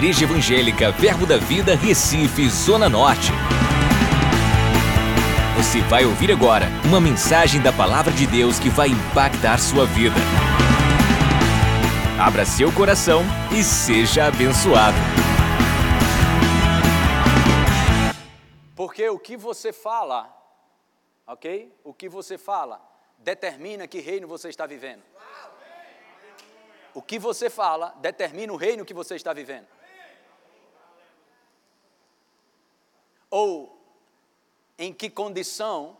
Igreja Evangélica Verbo da Vida, Recife, Zona Norte. Você vai ouvir agora uma mensagem da Palavra de Deus que vai impactar sua vida. Abra seu coração e seja abençoado. Porque o que você fala, ok? O que você fala determina que reino você está vivendo. O que você fala determina o reino que você está vivendo. Ou em que condição,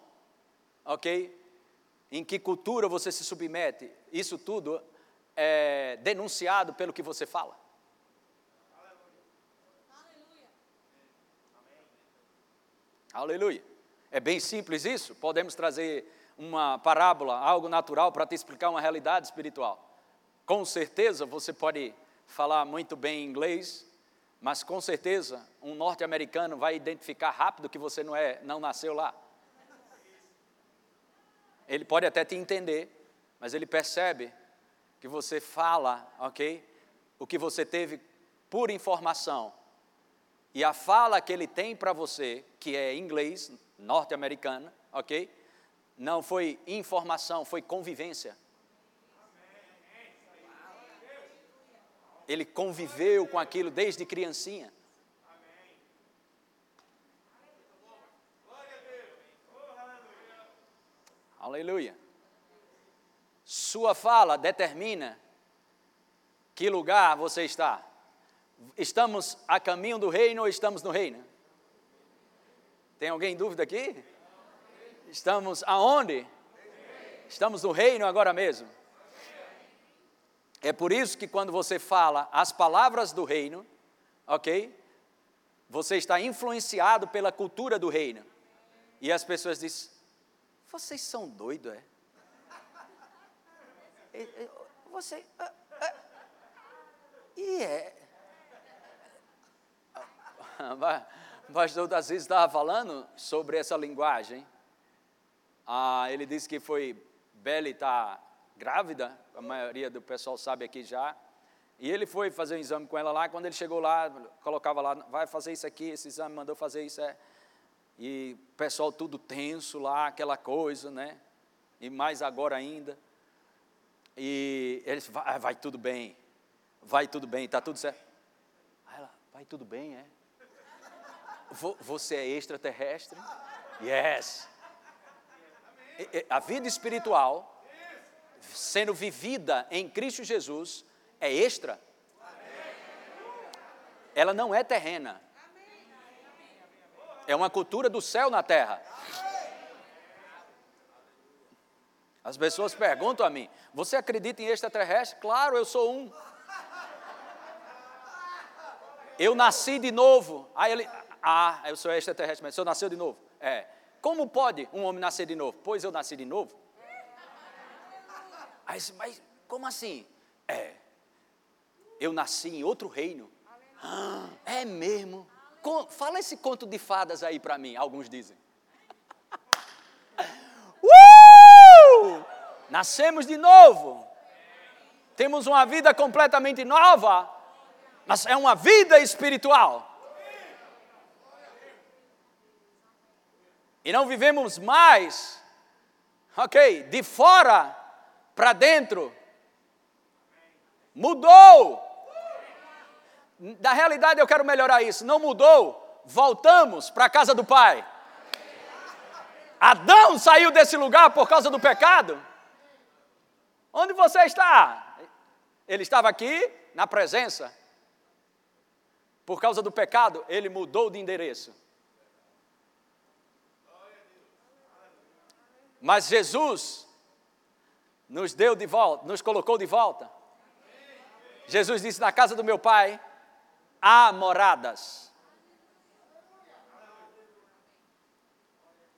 ok? Em que cultura você se submete. Isso tudo é denunciado pelo que você fala. Aleluia. É bem simples isso. Podemos trazer uma parábola, algo natural, para te explicar uma realidade espiritual. Com certeza você pode falar muito bem inglês, mas com certeza um norte-americano vai identificar rápido que você não é, não nasceu lá. Ele pode até te entender, mas ele percebe que você fala, ok? O que você teve por informação. E a fala que ele tem para você, que é inglês, norte-americana, ok? Não foi informação, foi convivência. Ele conviveu com aquilo desde criancinha. Aleluia. Sua fala determina que lugar você está. Estamos a caminho do reino ou estamos no reino? Tem alguém em dúvida aqui? Estamos aonde? Estamos no reino agora mesmo. É por isso que quando você fala as palavras do reino, ok? Você está influenciado pela cultura do reino. E as pessoas dizem: vocês são doidos, é? Você. Ah, ah, e é. Pastor vezes estava falando sobre essa linguagem. Ah, ele disse que foi Belle está grávida, a maioria do pessoal sabe aqui já. E ele foi fazer um exame com ela lá, quando ele chegou lá, colocava lá, vai fazer isso aqui, esse exame mandou fazer isso, é. E o pessoal tudo tenso lá, aquela coisa, né? E mais agora ainda. E ele disse, vai, vai tudo bem, vai tudo bem, está tudo certo. Aí ela, vai tudo bem, é? Você é extraterrestre? Yes. A vida espiritual, sendo vivida em Cristo Jesus, é extra. Ela não é terrena. É uma cultura do céu na terra. As pessoas perguntam a mim: Você acredita em extraterrestre? Claro, eu sou um. Eu nasci de novo. Aí ele, ah, eu sou extraterrestre, mas o senhor nasceu de novo? É. Como pode um homem nascer de novo? Pois eu nasci de novo. Aí, mas como assim? É. Eu nasci em outro reino. Ah, é mesmo? Fala esse conto de fadas aí para mim, alguns dizem. Nascemos de novo. Temos uma vida completamente nova. Mas é uma vida espiritual. E não vivemos mais, ok, de fora para dentro. Mudou. Na realidade, eu quero melhorar isso. Não mudou, voltamos para a casa do Pai. Adão saiu desse lugar por causa do pecado. Onde você está? Ele estava aqui na presença. Por causa do pecado, ele mudou de endereço. Mas Jesus nos deu de volta, nos colocou de volta. Jesus disse: Na casa do meu pai há moradas.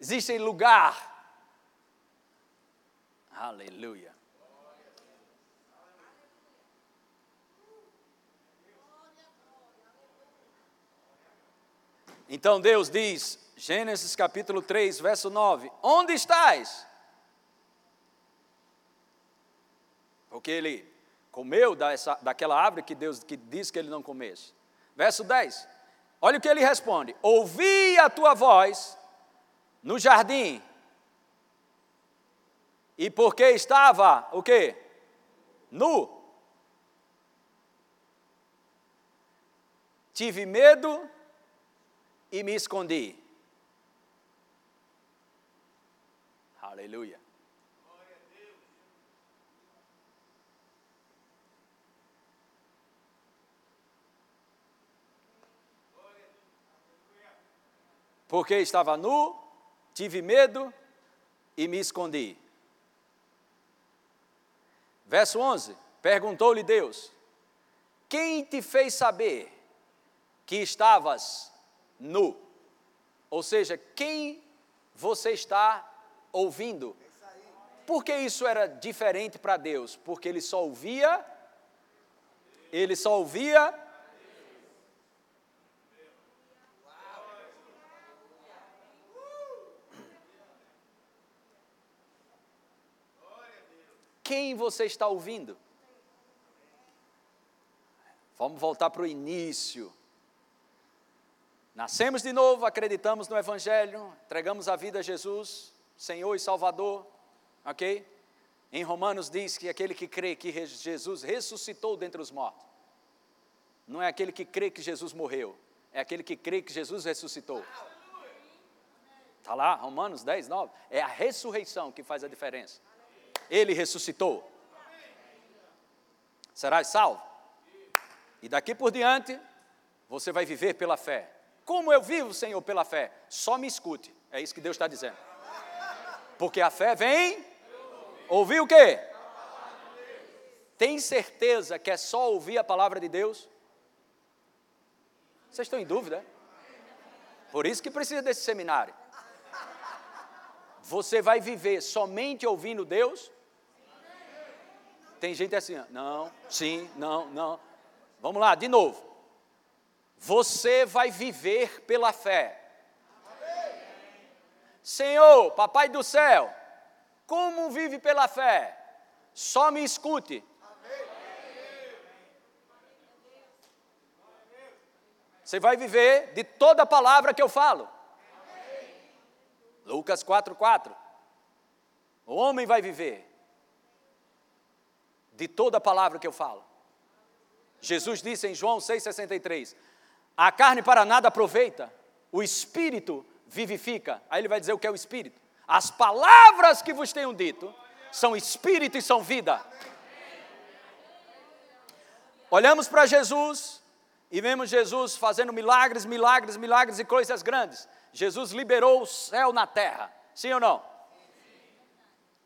Existe lugar. Aleluia. Então Deus diz, Gênesis capítulo 3, verso 9: Onde estás? Porque ele comeu dessa, daquela árvore que Deus que disse que ele não comesse. Verso 10. Olha o que ele responde: Ouvi a tua voz no jardim. E porque estava o quê? Nu. Tive medo e me escondi. Aleluia. Porque estava nu, tive medo e me escondi. Verso 11: Perguntou-lhe Deus: Quem te fez saber que estavas nu? Ou seja, quem você está ouvindo? Por que isso era diferente para Deus? Porque ele só ouvia, ele só ouvia quem você está ouvindo? Vamos voltar para o início. Nascemos de novo, acreditamos no Evangelho, entregamos a vida a Jesus, Senhor e Salvador, ok? Em Romanos diz que aquele que crê que Jesus ressuscitou dentre os mortos, não é aquele que crê que Jesus morreu, é aquele que crê que Jesus ressuscitou. Está lá, Romanos 10, 9. É a ressurreição que faz a diferença ele ressuscitou. Serás salvo. E daqui por diante, você vai viver pela fé. Como eu vivo, Senhor, pela fé? Só me escute. É isso que Deus está dizendo. Porque a fé vem. Ouvir o quê? Tem certeza que é só ouvir a palavra de Deus? Vocês estão em dúvida? Por isso que precisa desse seminário. Você vai viver somente ouvindo Deus? Tem gente assim, não, sim, não, não. Vamos lá, de novo. Você vai viver pela fé. Senhor, Papai do céu, como vive pela fé? Só me escute. Você vai viver de toda palavra que eu falo. Lucas 4,4. O homem vai viver de toda palavra que eu falo. Jesus disse em João 6,63: A carne para nada aproveita, o espírito vivifica. Aí ele vai dizer o que é o espírito. As palavras que vos tenho dito são espírito e são vida. Olhamos para Jesus e vemos Jesus fazendo milagres, milagres, milagres e coisas grandes. Jesus liberou o céu na terra. Sim ou não?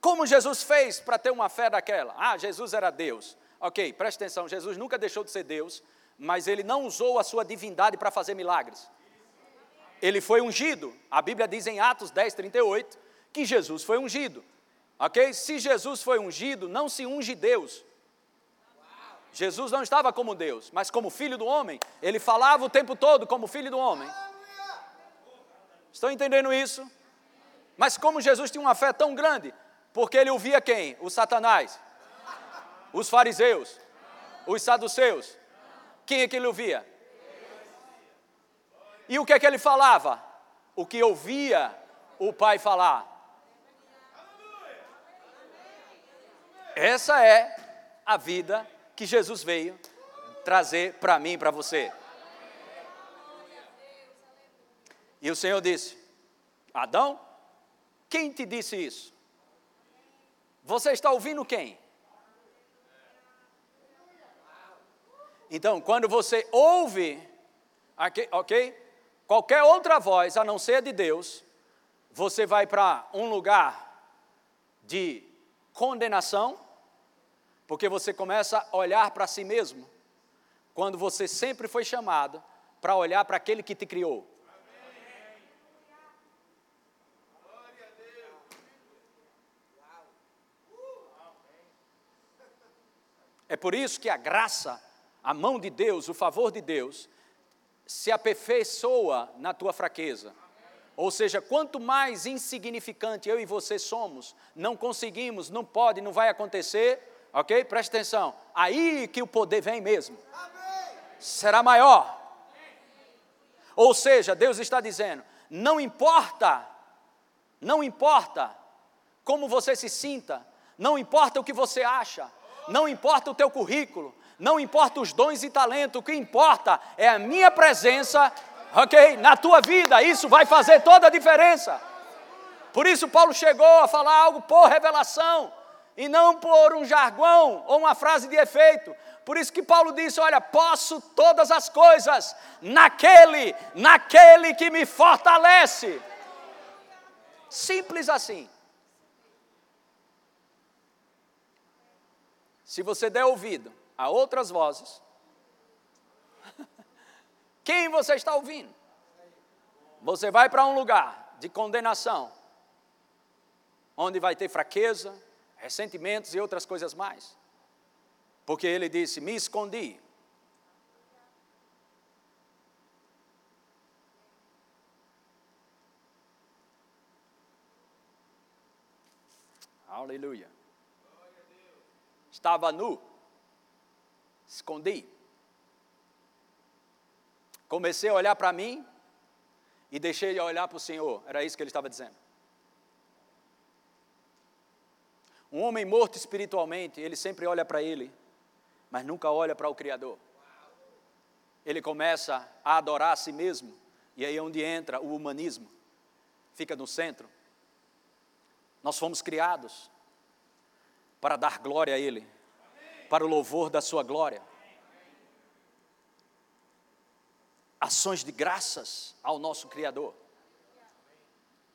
Como Jesus fez para ter uma fé daquela? Ah, Jesus era Deus. Ok, preste atenção, Jesus nunca deixou de ser Deus, mas ele não usou a sua divindade para fazer milagres. Ele foi ungido. A Bíblia diz em Atos 10, 38 que Jesus foi ungido. Ok? Se Jesus foi ungido, não se unge Deus. Jesus não estava como Deus, mas como filho do homem. Ele falava o tempo todo como filho do homem. Estão entendendo isso? Mas como Jesus tinha uma fé tão grande, porque ele ouvia quem? Os satanás, os fariseus, os saduceus. Quem é que ele ouvia? E o que é que ele falava? O que ouvia o pai falar. Essa é a vida que Jesus veio trazer para mim e para você. E o Senhor disse: Adão, quem te disse isso? Você está ouvindo quem? Então, quando você ouve, ok? Qualquer outra voz a não ser de Deus, você vai para um lugar de condenação, porque você começa a olhar para si mesmo, quando você sempre foi chamado para olhar para aquele que te criou. É por isso que a graça, a mão de Deus, o favor de Deus, se aperfeiçoa na tua fraqueza. Ou seja, quanto mais insignificante eu e você somos, não conseguimos, não pode, não vai acontecer, ok? Preste atenção. Aí que o poder vem mesmo. Será maior. Ou seja, Deus está dizendo: não importa, não importa como você se sinta, não importa o que você acha, não importa o teu currículo, não importa os dons e talentos, o que importa é a minha presença, ok? Na tua vida, isso vai fazer toda a diferença. Por isso, Paulo chegou a falar algo por revelação e não por um jargão ou uma frase de efeito. Por isso que Paulo disse: Olha, posso todas as coisas naquele, naquele que me fortalece. Simples assim. Se você der ouvido a outras vozes, quem você está ouvindo? Você vai para um lugar de condenação, onde vai ter fraqueza, ressentimentos e outras coisas mais. Porque ele disse: Me escondi. Aleluia. Estava nu, escondi. Comecei a olhar para mim e deixei de olhar para o Senhor. Era isso que ele estava dizendo. Um homem morto espiritualmente, ele sempre olha para ele, mas nunca olha para o Criador. Ele começa a adorar a si mesmo, e aí é onde entra o humanismo, fica no centro. Nós fomos criados para dar glória a Ele, para o louvor da Sua glória. Ações de graças ao nosso Criador.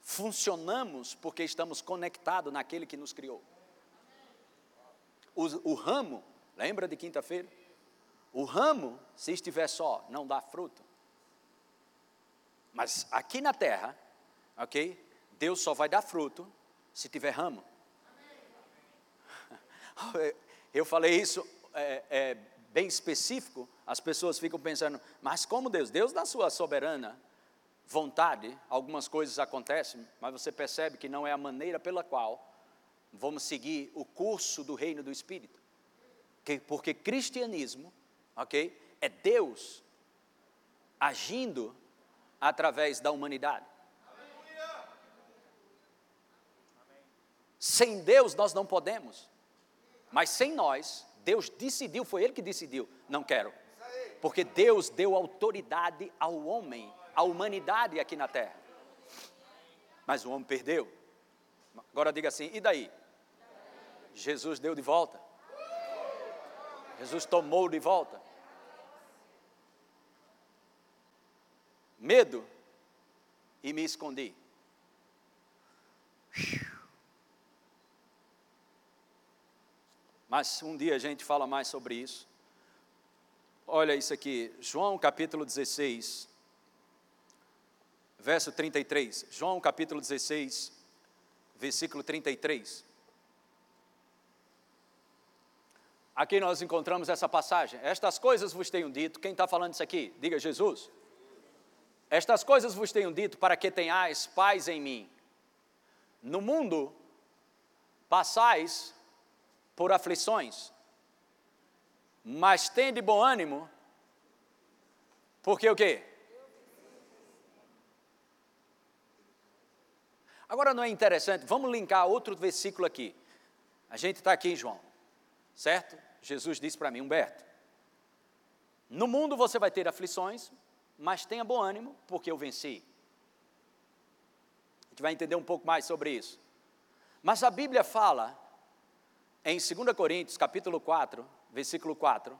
Funcionamos porque estamos conectados naquele que nos criou. O, o ramo, lembra de quinta-feira? O ramo, se estiver só, não dá fruto. Mas aqui na terra, ok? Deus só vai dar fruto se tiver ramo. Eu falei isso é, é, bem específico, as pessoas ficam pensando, mas como Deus? Deus, na sua soberana vontade, algumas coisas acontecem, mas você percebe que não é a maneira pela qual vamos seguir o curso do reino do Espírito. Porque cristianismo, ok, é Deus agindo através da humanidade. Sem Deus nós não podemos, mas sem nós, Deus decidiu, foi Ele que decidiu, não quero. Porque Deus deu autoridade ao homem, à humanidade aqui na terra. Mas o homem perdeu. Agora diga assim: e daí? Jesus deu de volta. Jesus tomou de volta. Medo e me escondi. Mas um dia a gente fala mais sobre isso. Olha isso aqui, João capítulo 16, verso 33. João capítulo 16, versículo 33. Aqui nós encontramos essa passagem. Estas coisas vos tenho dito. Quem está falando isso aqui? Diga Jesus. Estas coisas vos tenho dito para que tenhais paz em mim. No mundo passais por aflições, mas tende bom ânimo, porque o quê? Agora não é interessante, vamos linkar outro versículo aqui. A gente está aqui em João, certo? Jesus disse para mim, Humberto, no mundo você vai ter aflições, mas tenha bom ânimo, porque eu venci. A gente vai entender um pouco mais sobre isso. Mas a Bíblia fala, em 2 Coríntios, capítulo 4, versículo 4,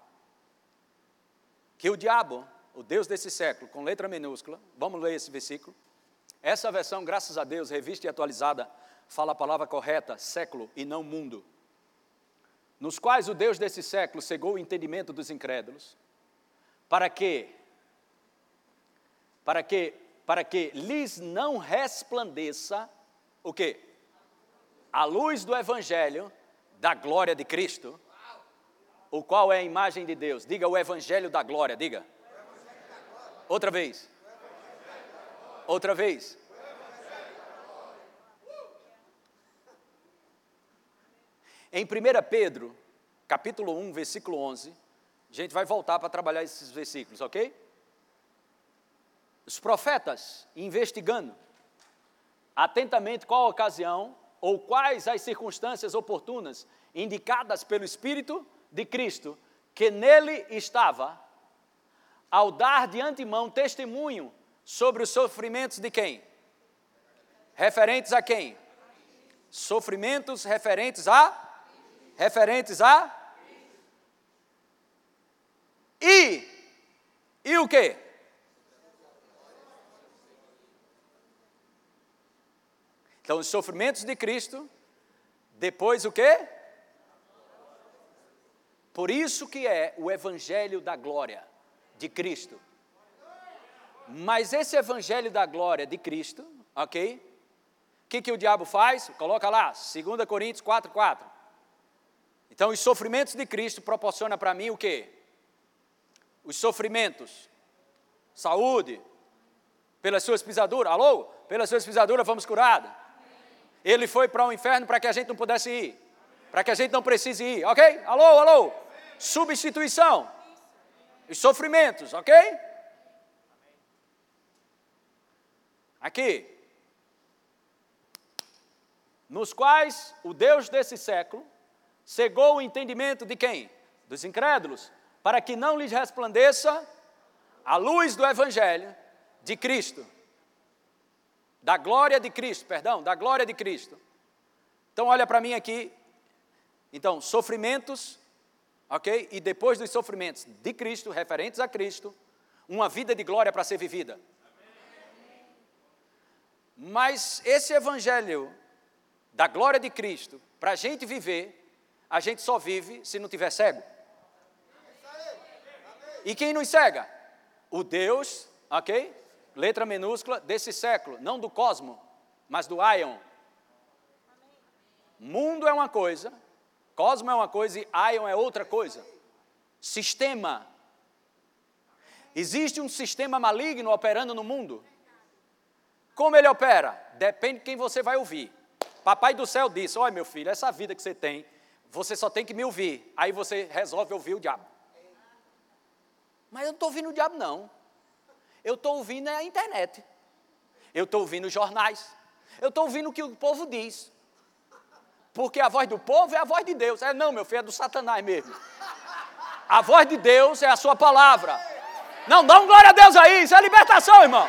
que o diabo, o Deus desse século, com letra minúscula, vamos ler esse versículo. Essa versão, graças a Deus, revista e atualizada, fala a palavra correta, século e não mundo nos quais o Deus desse século cegou o entendimento dos incrédulos, para que para que para que lhes não resplandeça o quê? A luz do evangelho da glória de Cristo, o qual é a imagem de Deus. Diga o evangelho da glória, diga. Outra vez. Outra vez. Em 1 Pedro, capítulo 1, versículo 11, a gente vai voltar para trabalhar esses versículos, ok? os profetas investigando atentamente qual a ocasião ou quais as circunstâncias oportunas indicadas pelo Espírito de Cristo que nele estava, ao dar de antemão testemunho sobre os sofrimentos de quem? Referentes a quem? Sofrimentos referentes a? Referentes a? E, e o que? Então, os sofrimentos de Cristo, depois o quê? Por isso que é o evangelho da glória de Cristo. Mas esse evangelho da glória de Cristo, ok? O que, que o diabo faz? Coloca lá, 2 Coríntios 4, 4. Então, os sofrimentos de Cristo proporciona para mim o quê? Os sofrimentos, saúde, pelas suas pisaduras, alô? Pelas suas pisaduras fomos curados. Ele foi para o inferno para que a gente não pudesse ir para que a gente não precise ir, ok? Alô, alô? Substituição. Os sofrimentos, ok? Aqui. Nos quais o Deus desse século cegou o entendimento de quem? Dos incrédulos, para que não lhes resplandeça a luz do Evangelho de Cristo. Da glória de Cristo, perdão, da glória de Cristo. Então, olha para mim aqui, então, sofrimentos, ok? E depois dos sofrimentos de Cristo, referentes a Cristo, uma vida de glória para ser vivida. Mas esse evangelho da glória de Cristo, para a gente viver, a gente só vive se não tiver cego. E quem nos cega? O Deus, ok? Letra minúscula desse século, não do cosmo, mas do Ion. Mundo é uma coisa, Cosmo é uma coisa e Ion é outra coisa. Sistema. Existe um sistema maligno operando no mundo. Como ele opera? Depende de quem você vai ouvir. Papai do céu disse: Olha, meu filho, essa vida que você tem, você só tem que me ouvir. Aí você resolve ouvir o diabo. Mas eu não estou ouvindo o diabo, não. Eu estou ouvindo a internet. Eu estou ouvindo os jornais. Eu estou ouvindo o que o povo diz. Porque a voz do povo é a voz de Deus. É não, meu filho, é do Satanás mesmo. A voz de Deus é a sua palavra. Não, dá um glória a Deus aí, isso é libertação, irmão.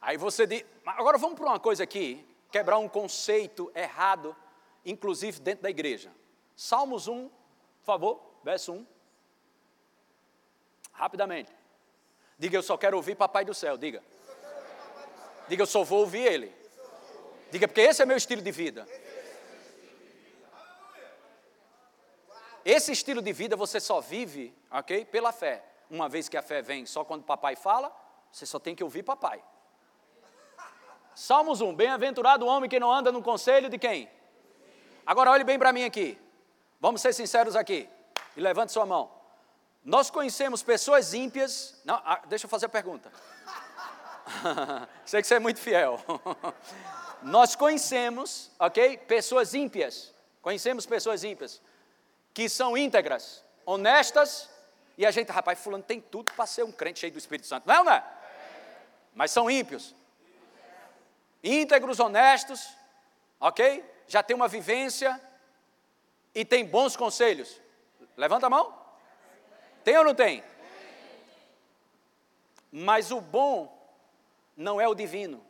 Aí você diz, agora vamos para uma coisa aqui, quebrar um conceito errado, inclusive dentro da igreja. Salmos 1, por favor, verso 1. Rapidamente. Diga, eu só quero ouvir Papai do Céu. Diga. Diga, eu só vou ouvir Ele. Diga, porque esse é meu estilo de vida. Esse estilo de vida você só vive, ok? Pela fé. Uma vez que a fé vem só quando papai fala, você só tem que ouvir papai. Salmos 1: Bem-aventurado o homem que não anda no conselho de quem? Agora olhe bem para mim aqui. Vamos ser sinceros aqui. E levante sua mão. Nós conhecemos pessoas ímpias. Não, ah, deixa eu fazer a pergunta. Sei que você é muito fiel. Nós conhecemos, ok? Pessoas ímpias. Conhecemos pessoas ímpias que são íntegras, honestas, e a gente, rapaz, fulano tem tudo para ser um crente cheio do Espírito Santo. Não, não é? Mas são ímpios. Íntegros, honestos, ok? Já tem uma vivência e tem bons conselhos. Levanta a mão. Tem ou não tem? Mas o bom não é o divino.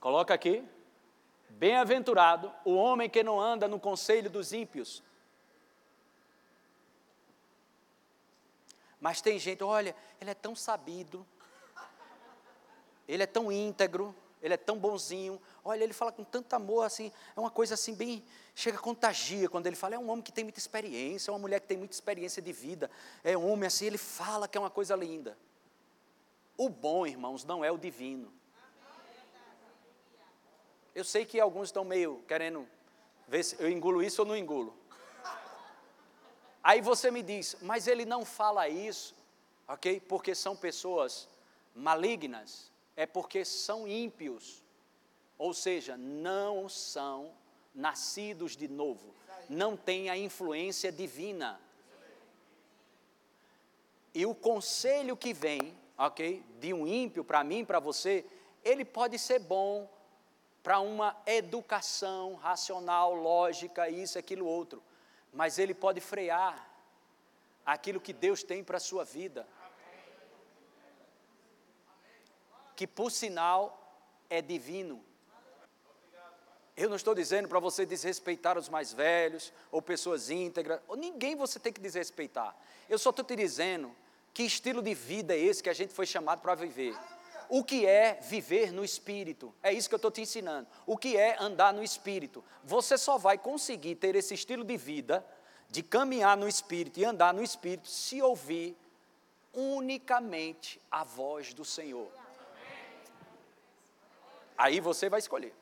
Coloca aqui. Bem-aventurado o homem que não anda no conselho dos ímpios. Mas tem gente, olha, ele é tão sabido, ele é tão íntegro, ele é tão bonzinho. Olha, ele fala com tanto amor, assim, é uma coisa assim bem, chega contagia quando ele fala. É um homem que tem muita experiência, é uma mulher que tem muita experiência de vida. É um homem assim, ele fala que é uma coisa linda. O bom, irmãos, não é o divino. Eu sei que alguns estão meio querendo ver se eu engulo isso ou não engulo. Aí você me diz, mas ele não fala isso, ok? Porque são pessoas malignas, é porque são ímpios, ou seja, não são nascidos de novo, não têm a influência divina. E o conselho que vem, ok, de um ímpio para mim, para você, ele pode ser bom para uma educação racional, lógica, isso, aquilo, outro, mas ele pode frear aquilo que Deus tem para a sua vida. Que por sinal é divino. Eu não estou dizendo para você desrespeitar os mais velhos, ou pessoas íntegras, ou ninguém você tem que desrespeitar. Eu só estou te dizendo que estilo de vida é esse que a gente foi chamado para viver. O que é viver no Espírito? É isso que eu estou te ensinando. O que é andar no Espírito? Você só vai conseguir ter esse estilo de vida, de caminhar no Espírito e andar no Espírito, se ouvir unicamente a voz do Senhor. Aí você vai escolher.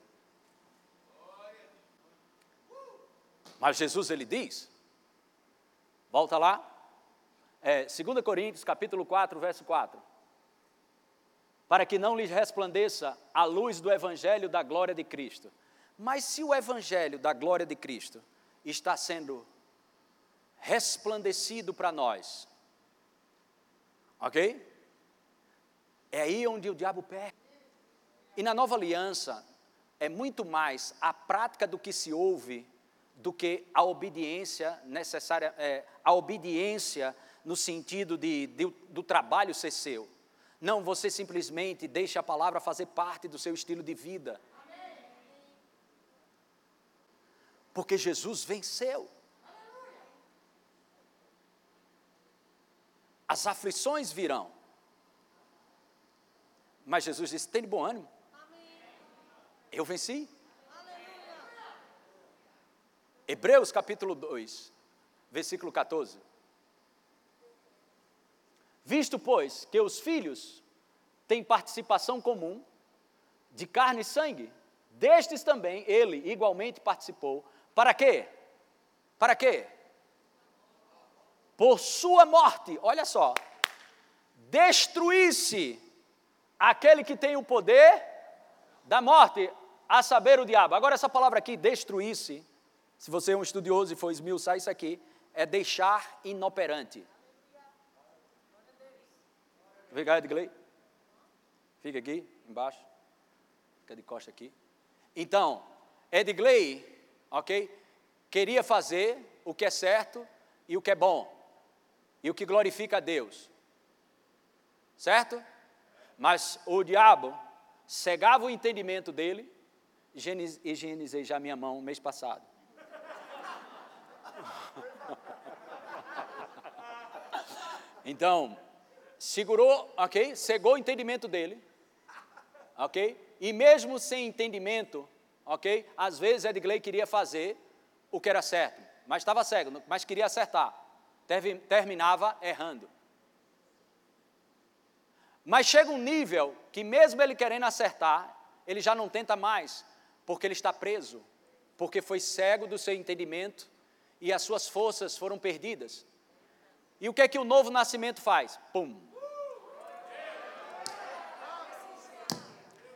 Mas Jesus ele diz, volta lá, é, 2 Coríntios capítulo 4, verso 4. Para que não lhes resplandeça a luz do Evangelho da glória de Cristo. Mas se o Evangelho da glória de Cristo está sendo resplandecido para nós, ok? É aí onde o diabo perde. E na nova aliança, é muito mais a prática do que se ouve do que a obediência necessária, é, a obediência no sentido de, de, do trabalho ser seu. Não, você simplesmente deixa a palavra fazer parte do seu estilo de vida. Porque Jesus venceu. As aflições virão. Mas Jesus disse: tem bom ânimo. Eu venci. Hebreus capítulo 2, versículo 14. Visto, pois, que os filhos têm participação comum de carne e sangue, destes também ele igualmente participou. Para quê? Para quê? Por sua morte, olha só, destruísse aquele que tem o poder da morte, a saber o diabo. Agora, essa palavra aqui, destruísse, se você é um estudioso e for esmiuçar isso aqui, é deixar inoperante. Cá, Edgley. Fica aqui, embaixo. Fica de costa aqui. Então, Edgley, ok? Queria fazer o que é certo e o que é bom. E o que glorifica a Deus. Certo? Mas o diabo cegava o entendimento dele. Higienizei já minha mão mês passado. Então, segurou, ok? Cegou o entendimento dele, ok? E mesmo sem entendimento, ok? Às vezes Edgley queria fazer o que era certo, mas estava cego, mas queria acertar. Terminava errando. Mas chega um nível que, mesmo ele querendo acertar, ele já não tenta mais, porque ele está preso, porque foi cego do seu entendimento e as suas forças foram perdidas. E o que é que o novo nascimento faz? Pum,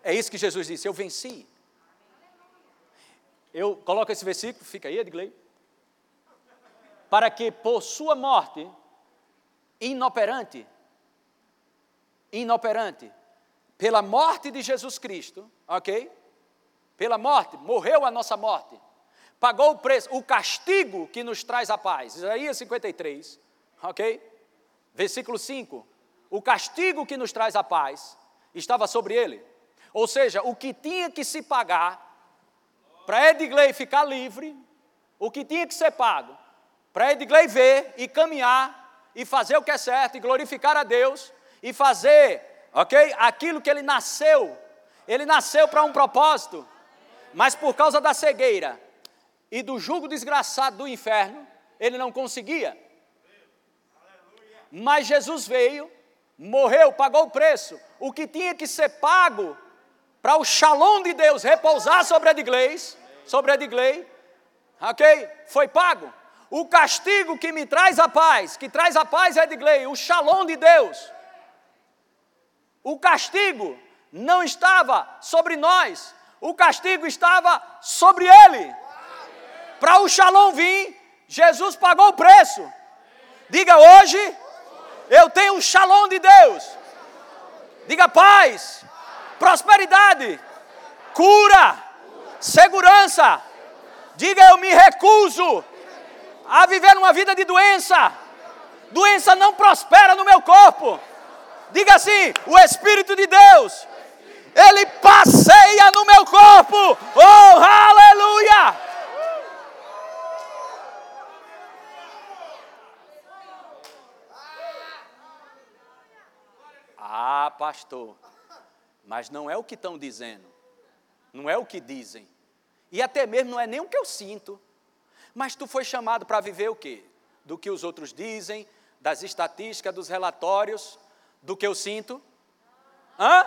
É isso que Jesus disse: Eu venci. Eu coloco esse versículo, fica aí, Edgley. Para que por sua morte, inoperante, inoperante, pela morte de Jesus Cristo, ok? Pela morte, morreu a nossa morte, pagou o preço, o castigo que nos traz a paz. Isaías 53, ok? Versículo 5: O castigo que nos traz a paz estava sobre ele ou seja, o que tinha que se pagar para Edgley ficar livre, o que tinha que ser pago para Edgley ver e caminhar e fazer o que é certo e glorificar a Deus e fazer, ok? Aquilo que ele nasceu. Ele nasceu para um propósito, mas por causa da cegueira e do jugo desgraçado do inferno, ele não conseguia. Mas Jesus veio, morreu, pagou o preço. O que tinha que ser pago para o shalom de Deus repousar sobre Edgley, sobre Edgley, ok? Foi pago. O castigo que me traz a paz, que traz a paz é Edgley, o shalom de Deus. O castigo não estava sobre nós, o castigo estava sobre ele. Para o Shalom vir, Jesus pagou o preço. Diga hoje, eu tenho o Shalom de Deus. Diga paz, prosperidade, cura, segurança. Diga eu me recuso a viver uma vida de doença. Doença não prospera no meu corpo. Diga assim: o Espírito de Deus, ele passeia no meu corpo. Oh, aleluia! Ah, pastor, mas não é o que estão dizendo, não é o que dizem, e até mesmo não é nem o que eu sinto. Mas tu foi chamado para viver o quê? Do que os outros dizem, das estatísticas, dos relatórios, do que eu sinto? Hã?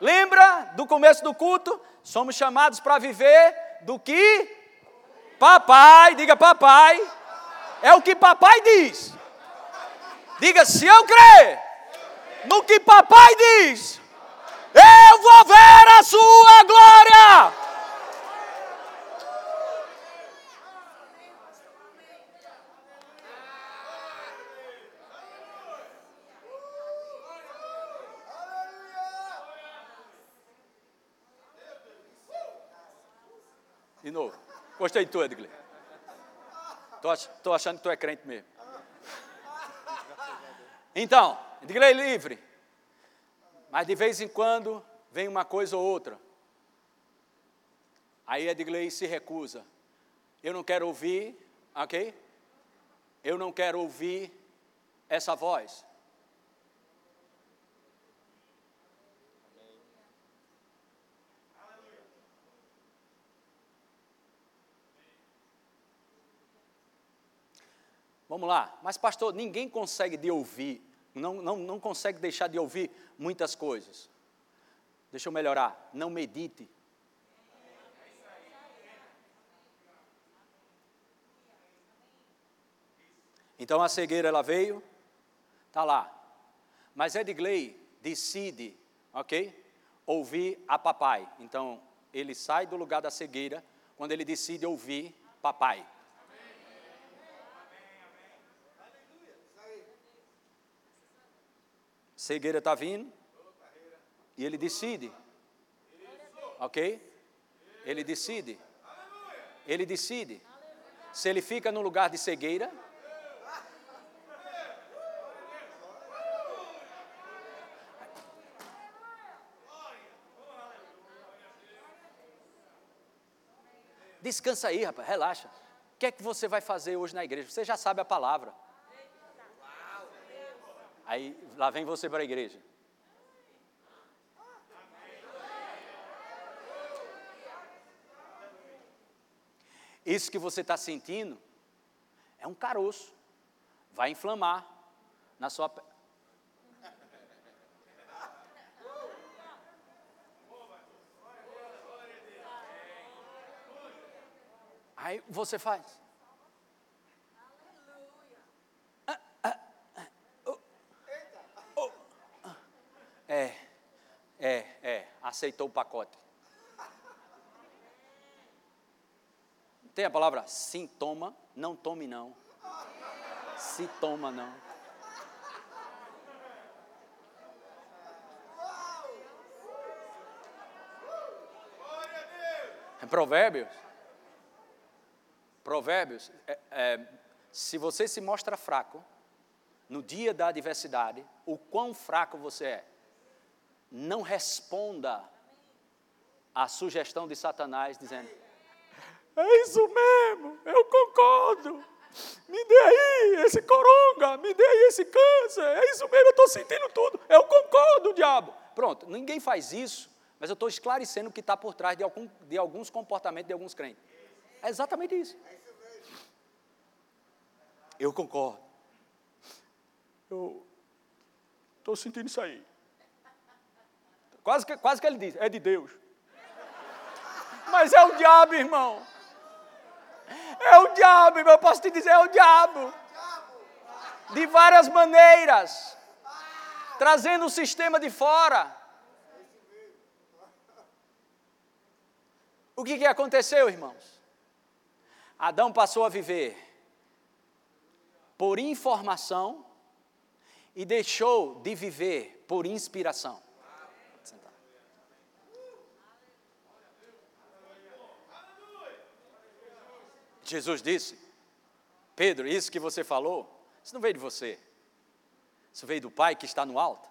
Lembra do começo do culto? Somos chamados para viver do que? Papai, diga papai. É o que papai diz. Diga, se eu crer no que papai diz, eu vou ver a sua glória. De novo. Gostei de tu, Edgley. Estou achando que tu é crente mesmo. Então, Edgley livre. Mas de vez em quando vem uma coisa ou outra. Aí Edgley se recusa. Eu não quero ouvir, ok? Eu não quero ouvir essa voz. Vamos lá, mas pastor, ninguém consegue de ouvir, não, não, não consegue deixar de ouvir muitas coisas. Deixa eu melhorar, não medite. Então a cegueira ela veio, tá lá. Mas Edgley decide, ok? Ouvir a papai. Então ele sai do lugar da cegueira quando ele decide ouvir papai. Cegueira está vindo e ele decide. Ok? Ele decide. Ele decide. Se ele fica no lugar de cegueira. Descansa aí, rapaz, relaxa. O que é que você vai fazer hoje na igreja? Você já sabe a palavra. Aí lá vem você para a igreja. Isso que você está sentindo é um caroço. Vai inflamar na sua pele. Aí você faz. É, é, é, aceitou o pacote. Tem a palavra sintoma, não tome não. Se toma não. É provérbios. Provérbios. É, é, se você se mostra fraco no dia da adversidade, o quão fraco você é não responda à sugestão de Satanás, dizendo: É isso mesmo, eu concordo. Me dê aí esse coronga, me dê aí esse câncer, é isso mesmo, eu estou sentindo tudo, eu concordo, diabo. Pronto, ninguém faz isso, mas eu estou esclarecendo o que está por trás de, algum, de alguns comportamentos de alguns crentes. É exatamente isso. Eu concordo. Eu estou sentindo isso aí. Quase que, quase que ele diz, é de Deus. Mas é o diabo, irmão. É o diabo, irmão. Eu posso te dizer, é o diabo. De várias maneiras. Trazendo o sistema de fora. O que, que aconteceu, irmãos? Adão passou a viver por informação e deixou de viver por inspiração. Jesus disse: Pedro, isso que você falou, isso não veio de você, isso veio do Pai que está no alto.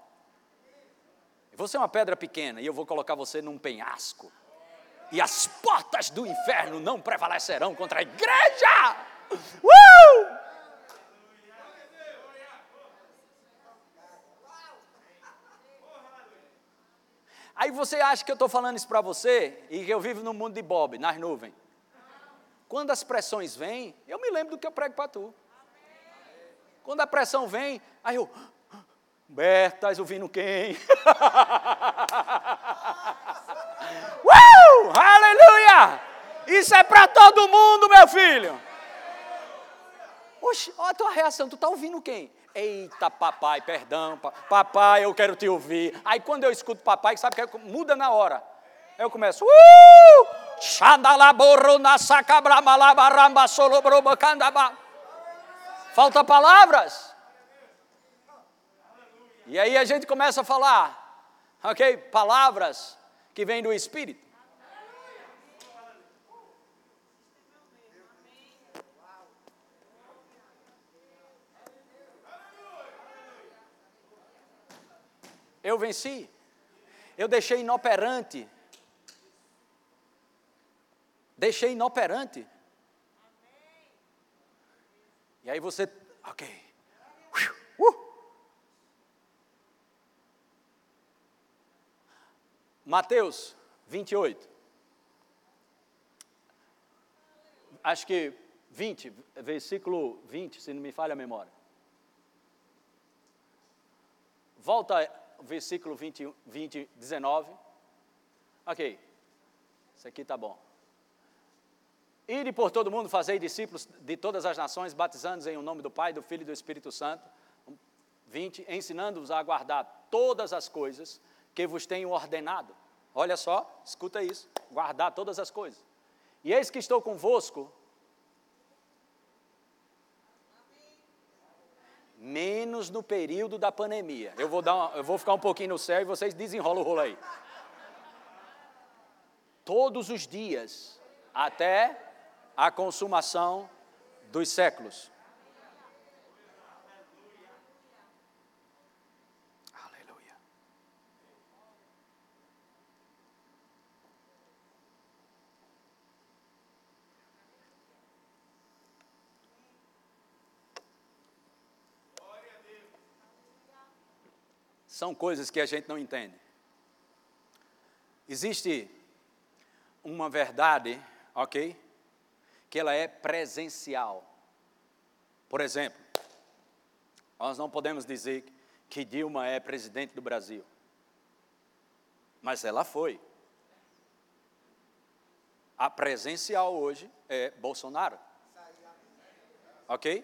Você é uma pedra pequena e eu vou colocar você num penhasco. E as portas do inferno não prevalecerão contra a igreja. Uh! Aí você acha que eu estou falando isso para você e que eu vivo no mundo de Bob, nas nuvens. Quando as pressões vêm, eu me lembro do que eu prego para tu. Quando a pressão vem, aí eu, Berta, estás ouvindo quem? uh! Aleluia! Isso é para todo mundo, meu filho. Oxe, olha a tua reação, tu está ouvindo quem? Eita, papai, perdão, papai, eu quero te ouvir. Aí quando eu escuto papai, sabe que muda na hora. Eu começo, uh! Falta palavras. E aí a gente começa a falar, ok? Palavras que vêm do Espírito. Eu venci. Eu deixei inoperante. Deixei inoperante. E aí você, ok. Uh. Mateus 28. Acho que 20, versículo 20, se não me falha a memória. Volta versículo 20, 20, 19. Ok, isso aqui está bom. Ide por todo mundo, fazei discípulos de todas as nações, batizando-os em o nome do Pai, do Filho e do Espírito Santo. 20, ensinando-os a guardar todas as coisas que vos tenho ordenado. Olha só, escuta isso, guardar todas as coisas. E eis que estou convosco menos no período da pandemia. Eu vou, dar uma, eu vou ficar um pouquinho no céu e vocês desenrolam o rolo aí. Todos os dias, até a consumação dos séculos. Aleluia. São coisas que a gente não entende. Existe uma verdade, ok? Que ela é presencial. Por exemplo, nós não podemos dizer que Dilma é presidente do Brasil, mas ela foi. A presencial hoje é Bolsonaro. Ok?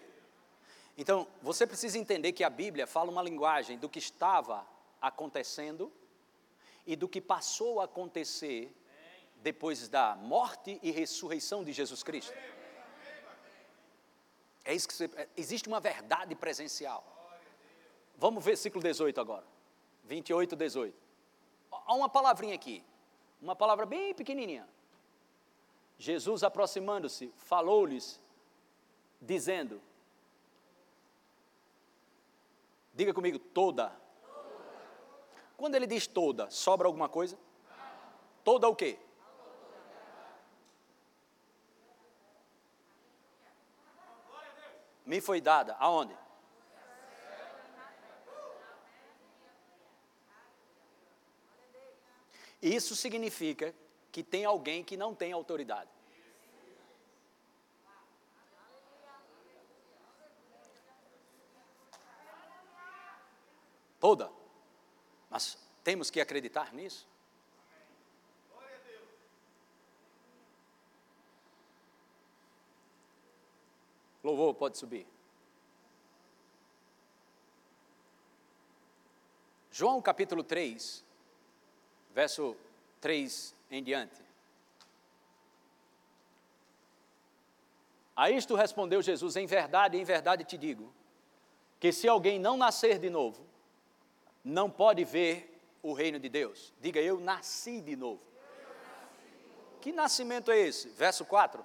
Então, você precisa entender que a Bíblia fala uma linguagem do que estava acontecendo e do que passou a acontecer depois da morte e ressurreição de Jesus Cristo. É isso que você, é, existe uma verdade presencial. Vamos ver versículo 18 agora. 28, 18. Há uma palavrinha aqui, uma palavra bem pequenininha. Jesus aproximando-se, falou-lhes, dizendo: Diga comigo, toda. Quando ele diz toda, sobra alguma coisa? Toda o quê? Me foi dada. Aonde? Isso significa que tem alguém que não tem autoridade. Toda. Mas temos que acreditar nisso. Louvor, pode subir. João capítulo 3, verso 3 em diante. A isto respondeu Jesus: Em verdade, em verdade te digo, que se alguém não nascer de novo, não pode ver o reino de Deus. Diga, eu nasci de novo. Que nascimento é esse? Verso 4.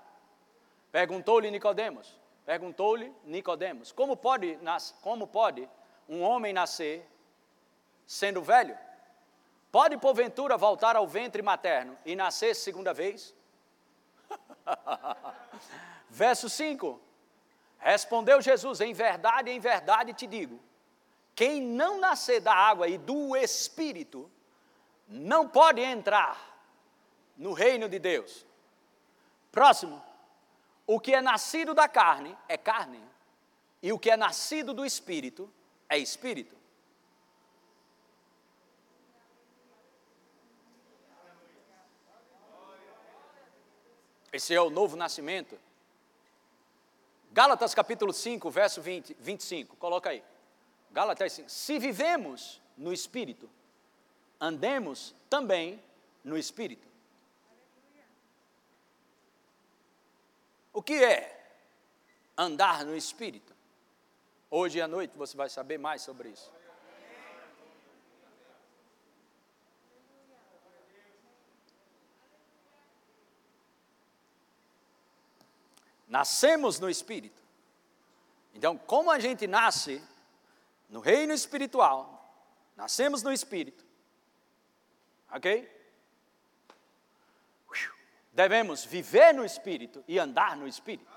Perguntou-lhe Nicodemos. Perguntou-lhe Nicodemos: Como pode, como pode um homem nascer sendo velho? Pode porventura voltar ao ventre materno e nascer segunda vez? Verso 5: Respondeu Jesus: Em verdade, em verdade te digo: quem não nascer da água e do Espírito, não pode entrar no reino de Deus. Próximo: o que é nascido da carne é carne, e o que é nascido do Espírito é Espírito. Esse é o novo nascimento. Gálatas capítulo 5, verso 20, 25, coloca aí. Gálatas 5. Se vivemos no Espírito, andemos também no Espírito. O que é andar no Espírito? Hoje à noite você vai saber mais sobre isso. Nascemos no Espírito. Então, como a gente nasce no reino espiritual, nascemos no Espírito, ok? Devemos viver no Espírito e andar no Espírito.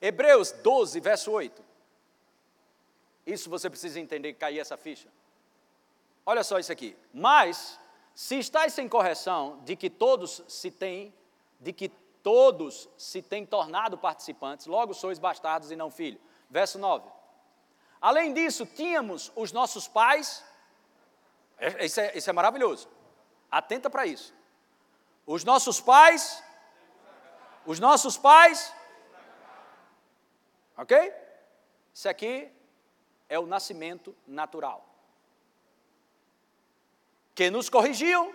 Hebreus 12, verso 8. Isso você precisa entender, cair essa ficha. Olha só isso aqui. Mas, se estáis sem correção de que todos se têm de que todos se têm tornado participantes, logo sois bastardos e não filhos. Verso 9. Além disso, tínhamos os nossos pais, é, isso é, isso é maravilhoso, atenta para isso. Os nossos pais, os nossos pais, ok? Isso aqui é o nascimento natural. Que nos corrigiam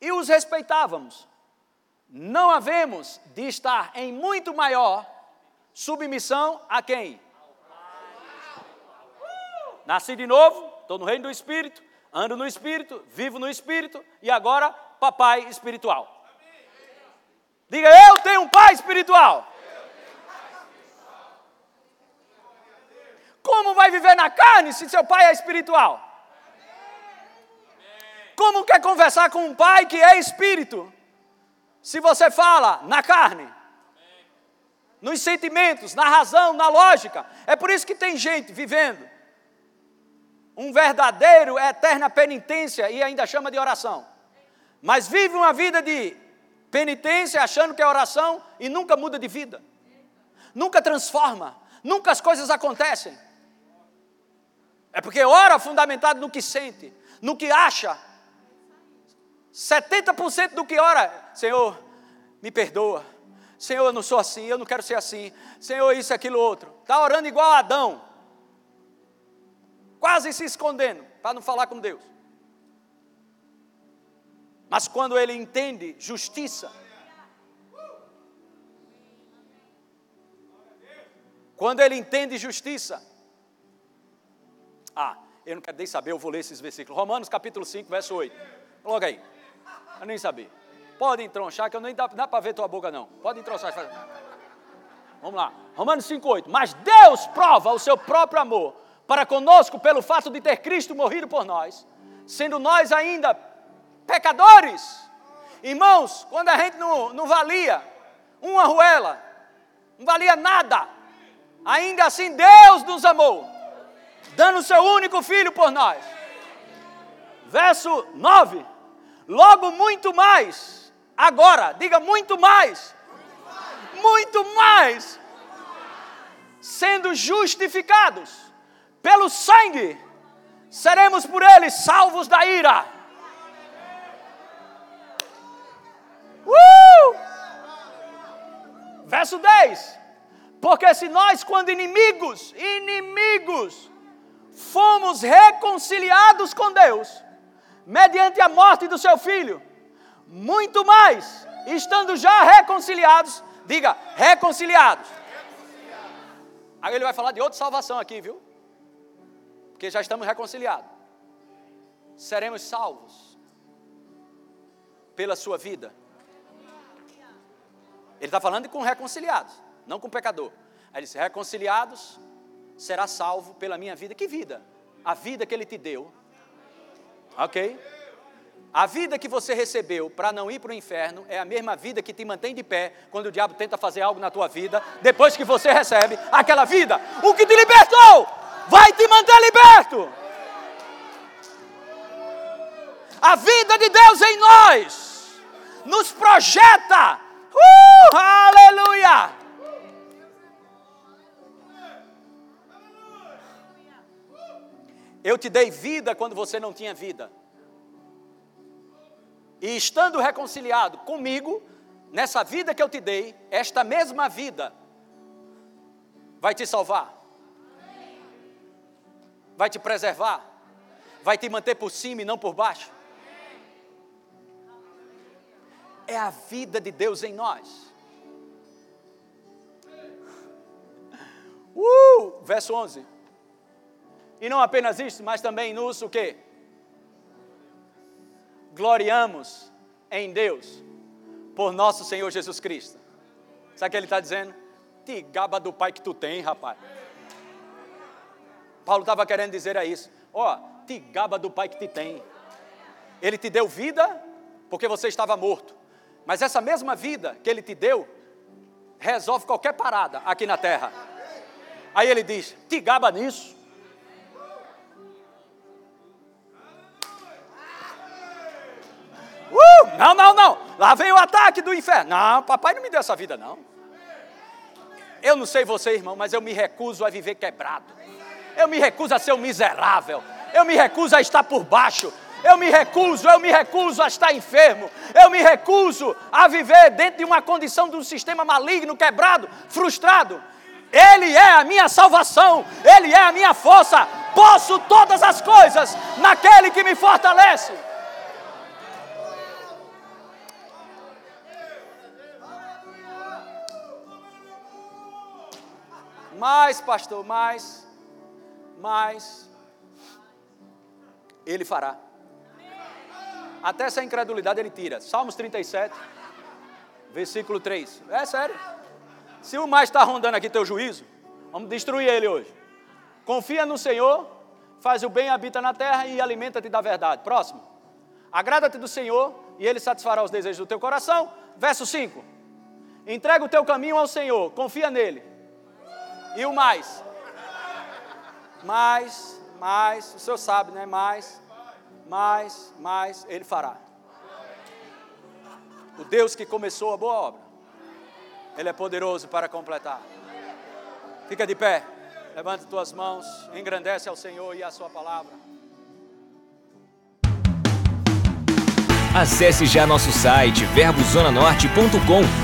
e os respeitávamos não havemos de estar em muito maior submissão a quem? Nasci de novo, estou no reino do Espírito, ando no Espírito, vivo no Espírito e agora papai espiritual. Diga, eu tenho um pai espiritual. Como vai viver na carne se seu pai é espiritual? Como quer conversar com um pai que é espírito? Se você fala na carne, nos sentimentos, na razão, na lógica, é por isso que tem gente vivendo um verdadeiro, eterna penitência e ainda chama de oração. Mas vive uma vida de penitência achando que é oração e nunca muda de vida. Nunca transforma, nunca as coisas acontecem. É porque ora fundamentado no que sente, no que acha, 70% do que ora, Senhor, me perdoa. Senhor, eu não sou assim, eu não quero ser assim. Senhor, isso, aquilo, outro. Está orando igual a Adão. Quase se escondendo, para não falar com Deus. Mas quando ele entende justiça, quando ele entende justiça, ah, eu não quero nem saber, eu vou ler esses versículos. Romanos capítulo 5, verso 8. Logo aí. Eu nem sabia. Pode entronchar, que eu nem dá, dá para ver tua boca, não. Pode entronchar. Vamos lá. Romanos 5,8. Mas Deus prova o seu próprio amor para conosco pelo fato de ter Cristo morrido por nós, sendo nós ainda pecadores. Irmãos, quando a gente não, não valia uma ruela, não valia nada, ainda assim Deus nos amou, dando o seu único filho por nós. Verso 9 logo muito mais. Agora, diga muito mais. Muito mais. Sendo justificados pelo sangue, seremos por ele salvos da ira. Uh! Verso 10. Porque se nós, quando inimigos, inimigos, fomos reconciliados com Deus, mediante a morte do seu filho, muito mais estando já reconciliados, diga, reconciliados. Aí ele vai falar de outra salvação aqui, viu? Porque já estamos reconciliados. Seremos salvos pela sua vida. Ele está falando com reconciliados, não com pecador. Aí ele disse: reconciliados, será salvo pela minha vida. Que vida? A vida que ele te deu. Ok? A vida que você recebeu para não ir para o inferno é a mesma vida que te mantém de pé quando o diabo tenta fazer algo na tua vida, depois que você recebe aquela vida. O que te libertou vai te manter liberto. A vida de Deus em nós nos projeta. Uh, aleluia! Eu te dei vida quando você não tinha vida e estando reconciliado comigo, nessa vida que eu te dei, esta mesma vida vai te salvar, vai te preservar, vai te manter por cima e não por baixo. É a vida de Deus em nós. Uh, verso 11. E não apenas isso, mas também nos o quê? gloriamos em Deus por nosso Senhor Jesus Cristo. Sabe o que ele está dizendo? Te gaba do pai que tu tem, rapaz. Paulo estava querendo dizer a isso. Ó, oh, te gaba do pai que te tem. Ele te deu vida porque você estava morto. Mas essa mesma vida que ele te deu resolve qualquer parada aqui na terra. Aí ele diz: te gaba nisso. Uh, não, não, não. Lá vem o ataque do inferno. Não, papai não me deu essa vida, não. Eu não sei você, irmão, mas eu me recuso a viver quebrado. Eu me recuso a ser um miserável. Eu me recuso a estar por baixo. Eu me recuso, eu me recuso a estar enfermo. Eu me recuso a viver dentro de uma condição de um sistema maligno, quebrado, frustrado. Ele é a minha salvação, Ele é a minha força. Posso todas as coisas naquele que me fortalece. Mais, pastor, mais, mais. Ele fará. Até essa incredulidade ele tira. Salmos 37, versículo 3. É sério. Se o mais está rondando aqui teu juízo, vamos destruir ele hoje. Confia no Senhor, faz o bem, habita na terra e alimenta-te da verdade. Próximo. Agrada-te do Senhor e ele satisfará os desejos do teu coração. Verso 5. Entrega o teu caminho ao Senhor, confia nele e o mais? Mais, mais, o senhor sabe, né? Mais, mais, mais, ele fará. O Deus que começou a boa obra, Ele é poderoso para completar. Fica de pé, levanta tuas mãos, engrandece ao Senhor e a Sua palavra. Acesse já nosso site verbozonanorte.com,